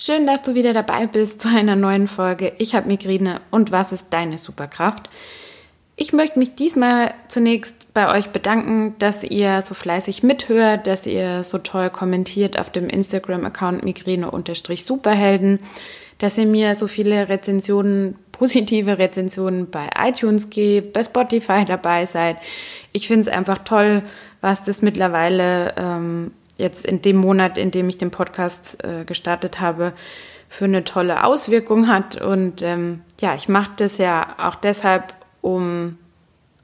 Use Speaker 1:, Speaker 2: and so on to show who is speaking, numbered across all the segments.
Speaker 1: Schön, dass du wieder dabei bist zu einer neuen Folge. Ich habe Migräne und was ist deine Superkraft? Ich möchte mich diesmal zunächst bei euch bedanken, dass ihr so fleißig mithört, dass ihr so toll kommentiert auf dem Instagram-Account Migräne-Superhelden, dass ihr mir so viele Rezensionen, positive Rezensionen bei iTunes gebt, bei Spotify dabei seid. Ich finde es einfach toll, was das mittlerweile ähm, jetzt in dem Monat, in dem ich den Podcast äh, gestartet habe, für eine tolle Auswirkung hat. Und ähm, ja, ich mache das ja auch deshalb, um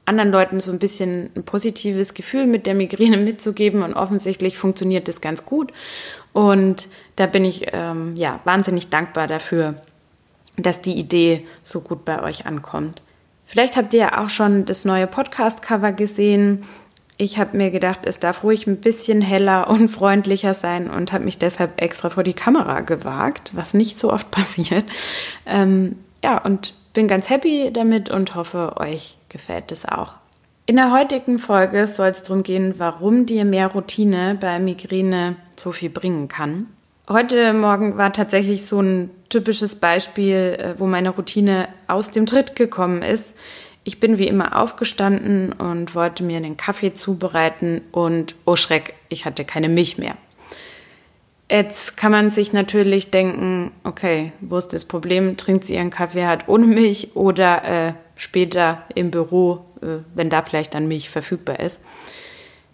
Speaker 1: anderen Leuten so ein bisschen ein positives Gefühl mit der Migräne mitzugeben. Und offensichtlich funktioniert das ganz gut. Und da bin ich ähm, ja wahnsinnig dankbar dafür, dass die Idee so gut bei euch ankommt. Vielleicht habt ihr ja auch schon das neue Podcast-Cover gesehen ich habe mir gedacht, es darf ruhig ein bisschen heller und freundlicher sein und habe mich deshalb extra vor die Kamera gewagt, was nicht so oft passiert. Ähm, ja, und bin ganz happy damit und hoffe, euch gefällt es auch. In der heutigen Folge soll es darum gehen, warum dir mehr Routine bei Migräne so viel bringen kann. Heute Morgen war tatsächlich so ein typisches Beispiel, äh, wo meine Routine aus dem Tritt gekommen ist. Ich bin wie immer aufgestanden und wollte mir den Kaffee zubereiten und oh Schreck, ich hatte keine Milch mehr. Jetzt kann man sich natürlich denken, okay, wo ist das Problem? Trinkt sie ihren Kaffee halt ohne Milch oder äh, später im Büro, äh, wenn da vielleicht dann Milch verfügbar ist.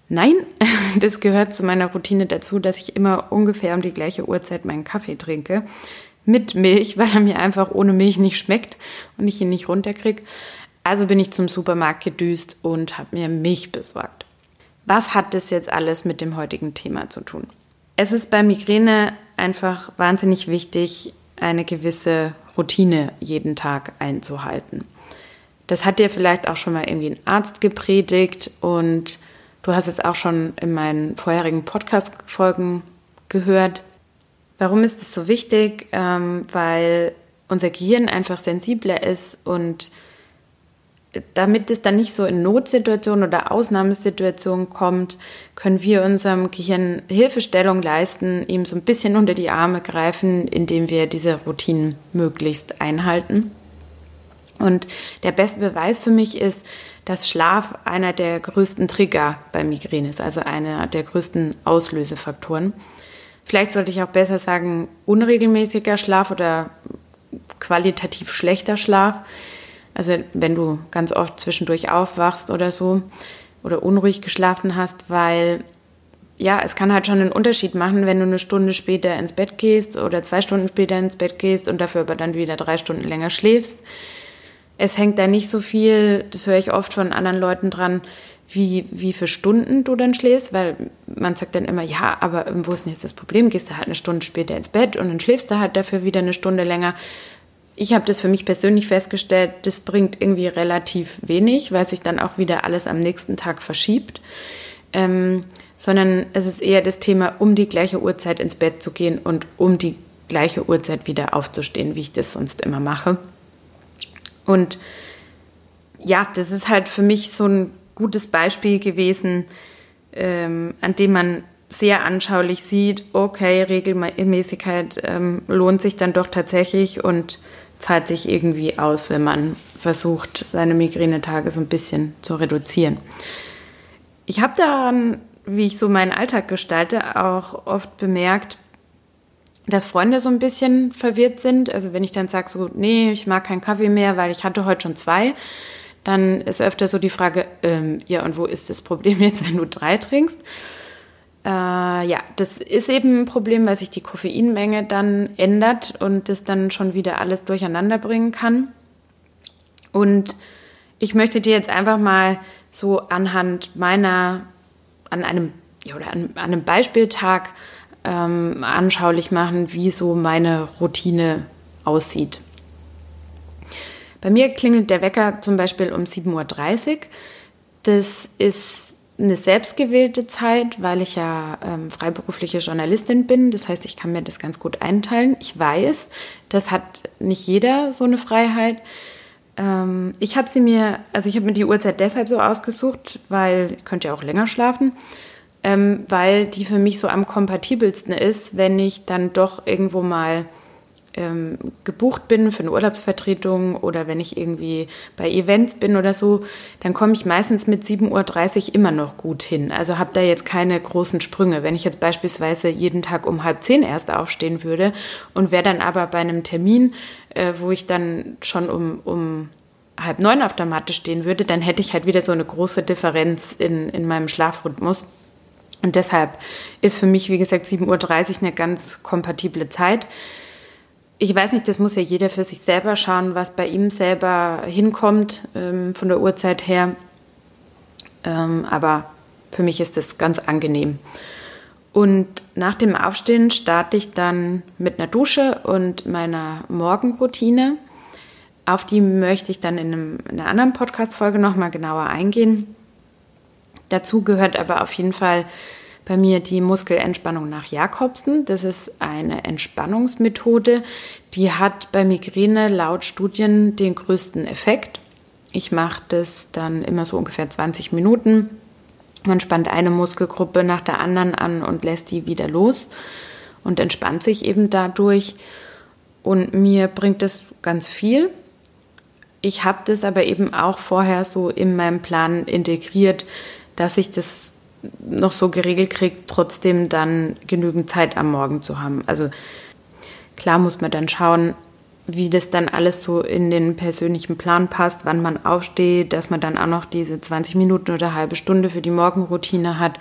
Speaker 1: Nein, das gehört zu meiner Routine dazu, dass ich immer ungefähr um die gleiche Uhrzeit meinen Kaffee trinke. Mit Milch, weil er mir einfach ohne Milch nicht schmeckt und ich ihn nicht runterkriege. Also bin ich zum Supermarkt gedüst und habe mir Milch besorgt. Was hat das jetzt alles mit dem heutigen Thema zu tun? Es ist bei Migräne einfach wahnsinnig wichtig, eine gewisse Routine jeden Tag einzuhalten. Das hat dir vielleicht auch schon mal irgendwie ein Arzt gepredigt und du hast es auch schon in meinen vorherigen Podcast-Folgen gehört. Warum ist es so wichtig? Ähm, weil unser Gehirn einfach sensibler ist und damit es dann nicht so in Notsituationen oder Ausnahmesituationen kommt, können wir unserem Gehirn Hilfestellung leisten, ihm so ein bisschen unter die Arme greifen, indem wir diese Routinen möglichst einhalten. Und der beste Beweis für mich ist, dass Schlaf einer der größten Trigger bei Migräne ist, also einer der größten Auslösefaktoren. Vielleicht sollte ich auch besser sagen, unregelmäßiger Schlaf oder qualitativ schlechter Schlaf also wenn du ganz oft zwischendurch aufwachst oder so oder unruhig geschlafen hast, weil ja, es kann halt schon einen Unterschied machen, wenn du eine Stunde später ins Bett gehst oder zwei Stunden später ins Bett gehst und dafür aber dann wieder drei Stunden länger schläfst. Es hängt da nicht so viel, das höre ich oft von anderen Leuten dran, wie, wie viele Stunden du dann schläfst, weil man sagt dann immer, ja, aber wo ist denn jetzt das Problem? Gehst du halt eine Stunde später ins Bett und dann schläfst du halt dafür wieder eine Stunde länger ich habe das für mich persönlich festgestellt, das bringt irgendwie relativ wenig, weil sich dann auch wieder alles am nächsten Tag verschiebt. Ähm, sondern es ist eher das Thema, um die gleiche Uhrzeit ins Bett zu gehen und um die gleiche Uhrzeit wieder aufzustehen, wie ich das sonst immer mache. Und ja, das ist halt für mich so ein gutes Beispiel gewesen, ähm, an dem man sehr anschaulich sieht, okay, Regelmäßigkeit ähm, lohnt sich dann doch tatsächlich und zahlt sich irgendwie aus, wenn man versucht, seine Migränetage so ein bisschen zu reduzieren. Ich habe daran, wie ich so meinen Alltag gestalte, auch oft bemerkt, dass Freunde so ein bisschen verwirrt sind. Also wenn ich dann sage, so, nee, ich mag keinen Kaffee mehr, weil ich hatte heute schon zwei, dann ist öfter so die Frage, ähm, ja, und wo ist das Problem jetzt, wenn du drei trinkst? Äh, ja, das ist eben ein Problem, weil sich die Koffeinmenge dann ändert und das dann schon wieder alles durcheinander bringen kann. Und ich möchte dir jetzt einfach mal so anhand meiner, an einem, ja, oder an, an einem Beispieltag ähm, anschaulich machen, wie so meine Routine aussieht. Bei mir klingelt der Wecker zum Beispiel um 7.30 Uhr. Das ist eine selbstgewählte Zeit, weil ich ja ähm, freiberufliche Journalistin bin. Das heißt, ich kann mir das ganz gut einteilen. Ich weiß, das hat nicht jeder so eine Freiheit. Ähm, ich habe sie mir, also ich habe mir die Uhrzeit deshalb so ausgesucht, weil ich könnte ja auch länger schlafen. ähm, weil die für mich so am kompatibelsten ist, wenn ich dann doch irgendwo mal ähm, gebucht bin für eine Urlaubsvertretung oder wenn ich irgendwie bei Events bin oder so, dann komme ich meistens mit 7.30 Uhr immer noch gut hin. Also habe da jetzt keine großen Sprünge. Wenn ich jetzt beispielsweise jeden Tag um halb zehn erst aufstehen würde und wäre dann aber bei einem Termin, äh, wo ich dann schon um, um halb neun auf der Matte stehen würde, dann hätte ich halt wieder so eine große Differenz in, in meinem Schlafrhythmus. Und deshalb ist für mich, wie gesagt, 7.30 Uhr eine ganz kompatible Zeit ich weiß nicht, das muss ja jeder für sich selber schauen, was bei ihm selber hinkommt ähm, von der Uhrzeit her. Ähm, aber für mich ist das ganz angenehm. Und nach dem Aufstehen starte ich dann mit einer Dusche und meiner Morgenroutine. Auf die möchte ich dann in, einem, in einer anderen Podcast-Folge nochmal genauer eingehen. Dazu gehört aber auf jeden Fall bei mir die Muskelentspannung nach Jakobsen. Das ist eine Entspannungsmethode, die hat bei Migräne laut Studien den größten Effekt. Ich mache das dann immer so ungefähr 20 Minuten. Man spannt eine Muskelgruppe nach der anderen an und lässt die wieder los und entspannt sich eben dadurch. Und mir bringt das ganz viel. Ich habe das aber eben auch vorher so in meinem Plan integriert, dass ich das noch so geregelt kriegt, trotzdem dann genügend Zeit am Morgen zu haben. Also klar muss man dann schauen, wie das dann alles so in den persönlichen Plan passt, wann man aufsteht, dass man dann auch noch diese 20 Minuten oder halbe Stunde für die Morgenroutine hat.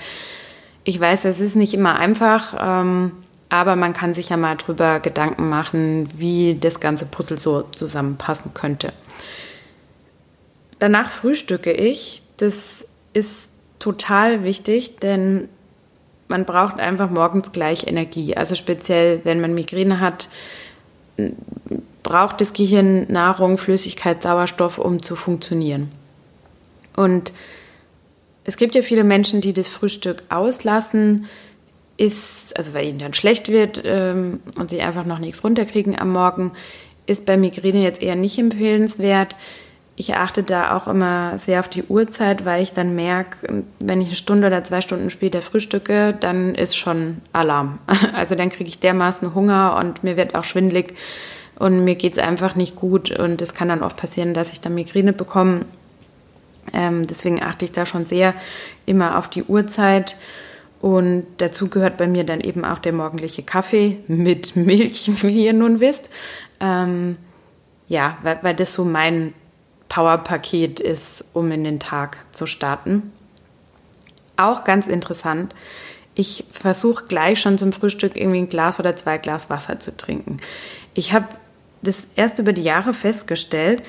Speaker 1: Ich weiß, das ist nicht immer einfach, ähm, aber man kann sich ja mal drüber Gedanken machen, wie das ganze Puzzle so zusammenpassen könnte. Danach frühstücke ich. Das ist total wichtig, denn man braucht einfach morgens gleich Energie. Also speziell, wenn man Migräne hat, braucht das Gehirn Nahrung, Flüssigkeit, Sauerstoff, um zu funktionieren. Und es gibt ja viele Menschen, die das Frühstück auslassen, ist, also weil ihnen dann schlecht wird ähm, und sie einfach noch nichts runterkriegen am Morgen, ist bei Migräne jetzt eher nicht empfehlenswert. Ich achte da auch immer sehr auf die Uhrzeit, weil ich dann merke, wenn ich eine Stunde oder zwei Stunden später frühstücke, dann ist schon Alarm. Also dann kriege ich dermaßen Hunger und mir wird auch schwindlig und mir geht es einfach nicht gut und es kann dann oft passieren, dass ich dann Migräne bekomme. Ähm, deswegen achte ich da schon sehr immer auf die Uhrzeit. Und dazu gehört bei mir dann eben auch der morgendliche Kaffee mit Milch, wie ihr nun wisst. Ähm, ja, weil, weil das so mein Powerpaket ist, um in den Tag zu starten. Auch ganz interessant. Ich versuche gleich schon zum Frühstück irgendwie ein Glas oder zwei Glas Wasser zu trinken. Ich habe das erst über die Jahre festgestellt,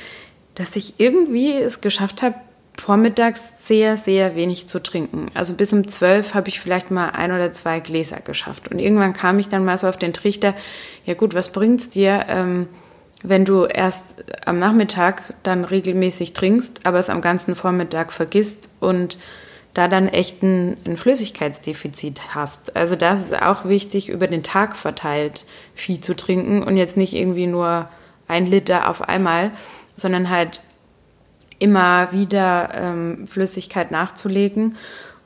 Speaker 1: dass ich irgendwie es geschafft habe, vormittags sehr, sehr wenig zu trinken. Also bis um zwölf habe ich vielleicht mal ein oder zwei Gläser geschafft. Und irgendwann kam ich dann mal so auf den Trichter, ja gut, was bringt es dir? Ähm, wenn du erst am Nachmittag dann regelmäßig trinkst, aber es am ganzen Vormittag vergisst und da dann echt ein, ein, Flüssigkeitsdefizit hast. Also das ist auch wichtig, über den Tag verteilt viel zu trinken und jetzt nicht irgendwie nur ein Liter auf einmal, sondern halt immer wieder ähm, Flüssigkeit nachzulegen.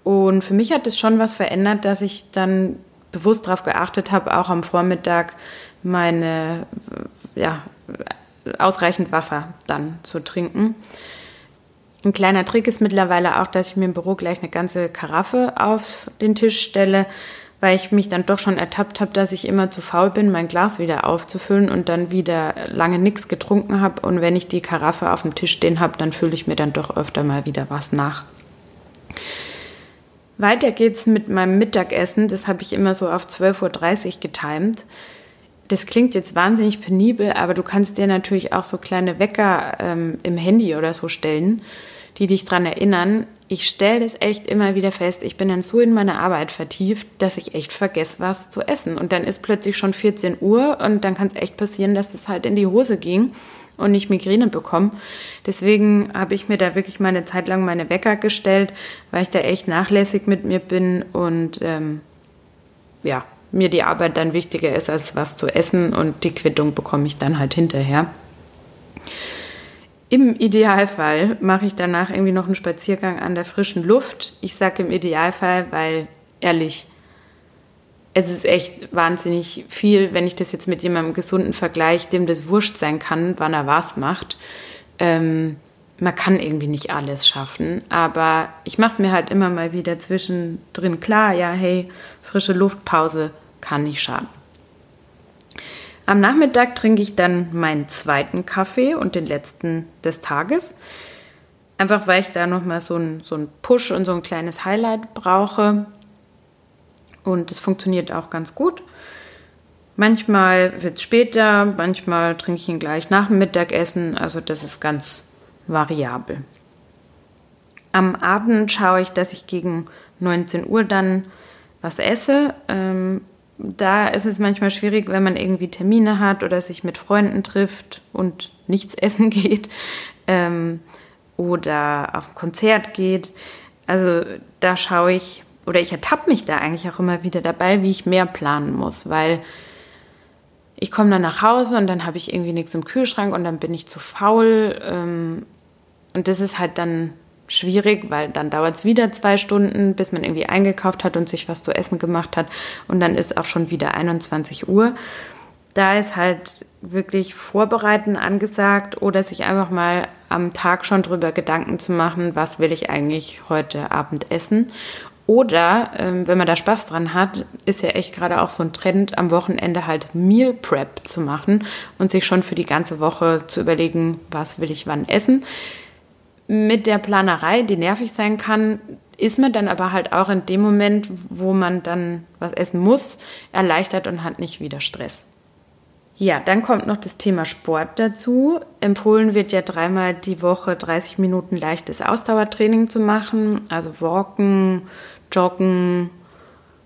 Speaker 1: Und für mich hat es schon was verändert, dass ich dann bewusst darauf geachtet habe, auch am Vormittag meine ja, ausreichend Wasser dann zu trinken. Ein kleiner Trick ist mittlerweile auch, dass ich mir im Büro gleich eine ganze Karaffe auf den Tisch stelle, weil ich mich dann doch schon ertappt habe, dass ich immer zu faul bin, mein Glas wieder aufzufüllen und dann wieder lange nichts getrunken habe. Und wenn ich die Karaffe auf dem Tisch stehen habe, dann fülle ich mir dann doch öfter mal wieder was nach. Weiter geht's mit meinem Mittagessen. Das habe ich immer so auf 12.30 Uhr getimt das klingt jetzt wahnsinnig penibel, aber du kannst dir natürlich auch so kleine Wecker ähm, im Handy oder so stellen, die dich daran erinnern. Ich stelle das echt immer wieder fest. Ich bin dann so in meine Arbeit vertieft, dass ich echt vergesse, was zu essen. Und dann ist plötzlich schon 14 Uhr und dann kann es echt passieren, dass das halt in die Hose ging und ich Migräne bekomme. Deswegen habe ich mir da wirklich mal eine Zeit lang meine Wecker gestellt, weil ich da echt nachlässig mit mir bin und ähm, ja, mir die Arbeit dann wichtiger ist, als was zu essen und die Quittung bekomme ich dann halt hinterher. Im Idealfall mache ich danach irgendwie noch einen Spaziergang an der frischen Luft. Ich sage im Idealfall, weil ehrlich, es ist echt wahnsinnig viel, wenn ich das jetzt mit jemandem gesunden vergleiche, dem das wurscht sein kann, wann er was macht. Ähm, man kann irgendwie nicht alles schaffen, aber ich mache es mir halt immer mal wieder zwischendrin klar, ja, hey, frische Luftpause kann nicht schaden. Am Nachmittag trinke ich dann meinen zweiten Kaffee und den letzten des Tages. Einfach weil ich da nochmal so einen so Push und so ein kleines Highlight brauche. Und es funktioniert auch ganz gut. Manchmal wird es später, manchmal trinke ich ihn gleich nach dem Mittagessen. Also das ist ganz variabel. Am Abend schaue ich, dass ich gegen 19 Uhr dann was esse. Ähm, da ist es manchmal schwierig, wenn man irgendwie Termine hat oder sich mit Freunden trifft und nichts essen geht ähm, oder auf ein Konzert geht. Also da schaue ich oder ich ertappe mich da eigentlich auch immer wieder dabei, wie ich mehr planen muss, weil ich komme dann nach Hause und dann habe ich irgendwie nichts im Kühlschrank und dann bin ich zu faul. Ähm, und das ist halt dann schwierig, weil dann dauert es wieder zwei Stunden, bis man irgendwie eingekauft hat und sich was zu essen gemacht hat. Und dann ist auch schon wieder 21 Uhr. Da ist halt wirklich Vorbereiten angesagt oder sich einfach mal am Tag schon drüber Gedanken zu machen, was will ich eigentlich heute Abend essen. Oder ähm, wenn man da Spaß dran hat, ist ja echt gerade auch so ein Trend, am Wochenende halt Meal Prep zu machen und sich schon für die ganze Woche zu überlegen, was will ich wann essen mit der Planerei, die nervig sein kann, ist man dann aber halt auch in dem Moment, wo man dann was essen muss, erleichtert und hat nicht wieder Stress. Ja, dann kommt noch das Thema Sport dazu. Empfohlen wird ja dreimal die Woche 30 Minuten leichtes Ausdauertraining zu machen, also Walken, Joggen,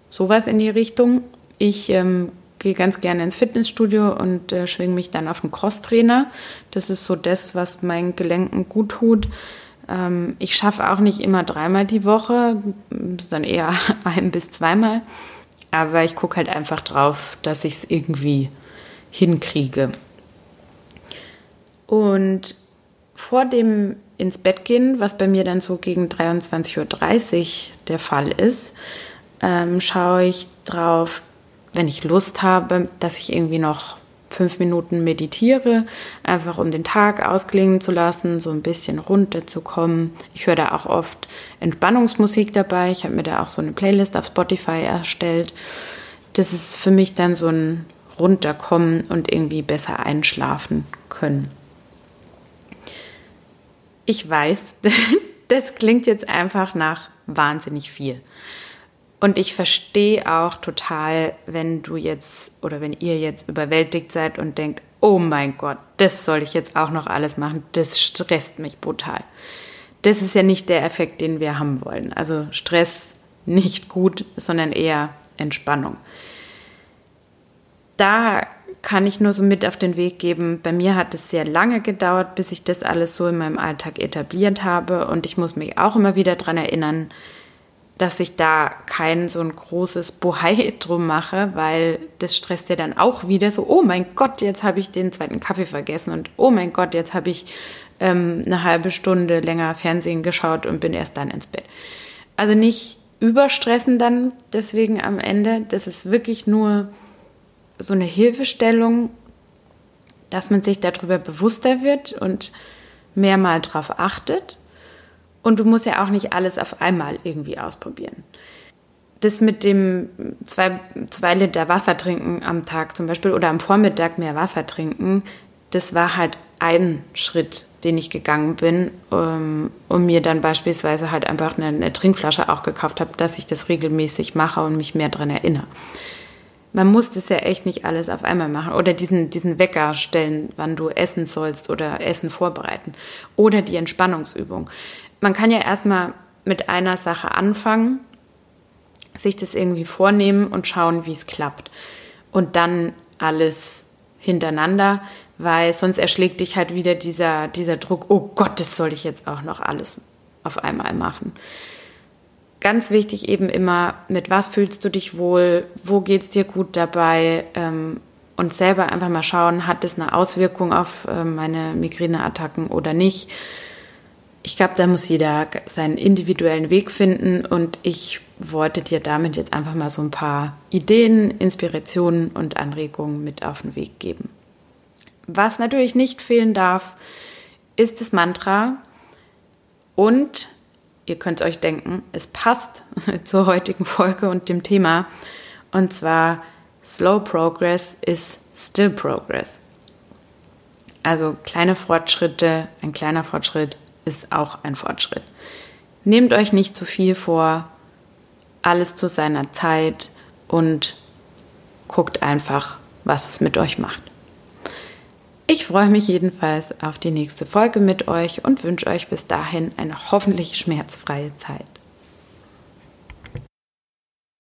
Speaker 1: sowas in die Richtung. Ich ähm, gehe ganz gerne ins Fitnessstudio und äh, schwinge mich dann auf den Crosstrainer. Das ist so das, was meinen Gelenken gut tut. Ähm, ich schaffe auch nicht immer dreimal die Woche, sondern eher ein bis zweimal. Aber ich gucke halt einfach drauf, dass ich es irgendwie hinkriege. Und vor dem ins Bett gehen, was bei mir dann so gegen 23.30 Uhr der Fall ist, ähm, schaue ich drauf, wenn ich Lust habe, dass ich irgendwie noch fünf Minuten meditiere, einfach um den Tag ausklingen zu lassen, so ein bisschen runterzukommen. Ich höre da auch oft Entspannungsmusik dabei. Ich habe mir da auch so eine Playlist auf Spotify erstellt. Das ist für mich dann so ein Runterkommen und irgendwie besser einschlafen können. Ich weiß, das klingt jetzt einfach nach wahnsinnig viel. Und ich verstehe auch total, wenn du jetzt oder wenn ihr jetzt überwältigt seid und denkt, oh mein Gott, das soll ich jetzt auch noch alles machen, das stresst mich brutal. Das ist ja nicht der Effekt, den wir haben wollen. Also Stress nicht gut, sondern eher Entspannung. Da kann ich nur so mit auf den Weg geben. Bei mir hat es sehr lange gedauert, bis ich das alles so in meinem Alltag etabliert habe. Und ich muss mich auch immer wieder daran erinnern, dass ich da kein so ein großes Bohai drum mache, weil das stresst ja dann auch wieder so, oh mein Gott, jetzt habe ich den zweiten Kaffee vergessen und oh mein Gott, jetzt habe ich ähm, eine halbe Stunde länger Fernsehen geschaut und bin erst dann ins Bett. Also nicht überstressen dann deswegen am Ende, das ist wirklich nur so eine Hilfestellung, dass man sich darüber bewusster wird und mehr mal drauf achtet und du musst ja auch nicht alles auf einmal irgendwie ausprobieren. Das mit dem zwei, zwei Liter Wasser trinken am Tag zum Beispiel oder am Vormittag mehr Wasser trinken, das war halt ein Schritt, den ich gegangen bin ähm, und mir dann beispielsweise halt einfach eine, eine Trinkflasche auch gekauft habe, dass ich das regelmäßig mache und mich mehr daran erinnere. Man muss das ja echt nicht alles auf einmal machen oder diesen, diesen Wecker stellen, wann du essen sollst oder Essen vorbereiten oder die Entspannungsübung man kann ja erstmal mit einer Sache anfangen, sich das irgendwie vornehmen und schauen, wie es klappt. Und dann alles hintereinander, weil sonst erschlägt dich halt wieder dieser, dieser Druck, oh Gott, das soll ich jetzt auch noch alles auf einmal machen. Ganz wichtig eben immer, mit was fühlst du dich wohl, wo geht es dir gut dabei ähm, und selber einfach mal schauen, hat das eine Auswirkung auf äh, meine Migräneattacken oder nicht ich glaube, da muss jeder seinen individuellen Weg finden und ich wollte dir damit jetzt einfach mal so ein paar Ideen, Inspirationen und Anregungen mit auf den Weg geben. Was natürlich nicht fehlen darf, ist das Mantra und ihr könnt euch denken, es passt zur heutigen Folge und dem Thema und zwar Slow Progress is still Progress. Also kleine Fortschritte, ein kleiner Fortschritt ist auch ein Fortschritt. Nehmt euch nicht zu viel vor, alles zu seiner Zeit und guckt einfach, was es mit euch macht. Ich freue mich jedenfalls auf die nächste Folge mit euch und wünsche euch bis dahin eine hoffentlich schmerzfreie Zeit.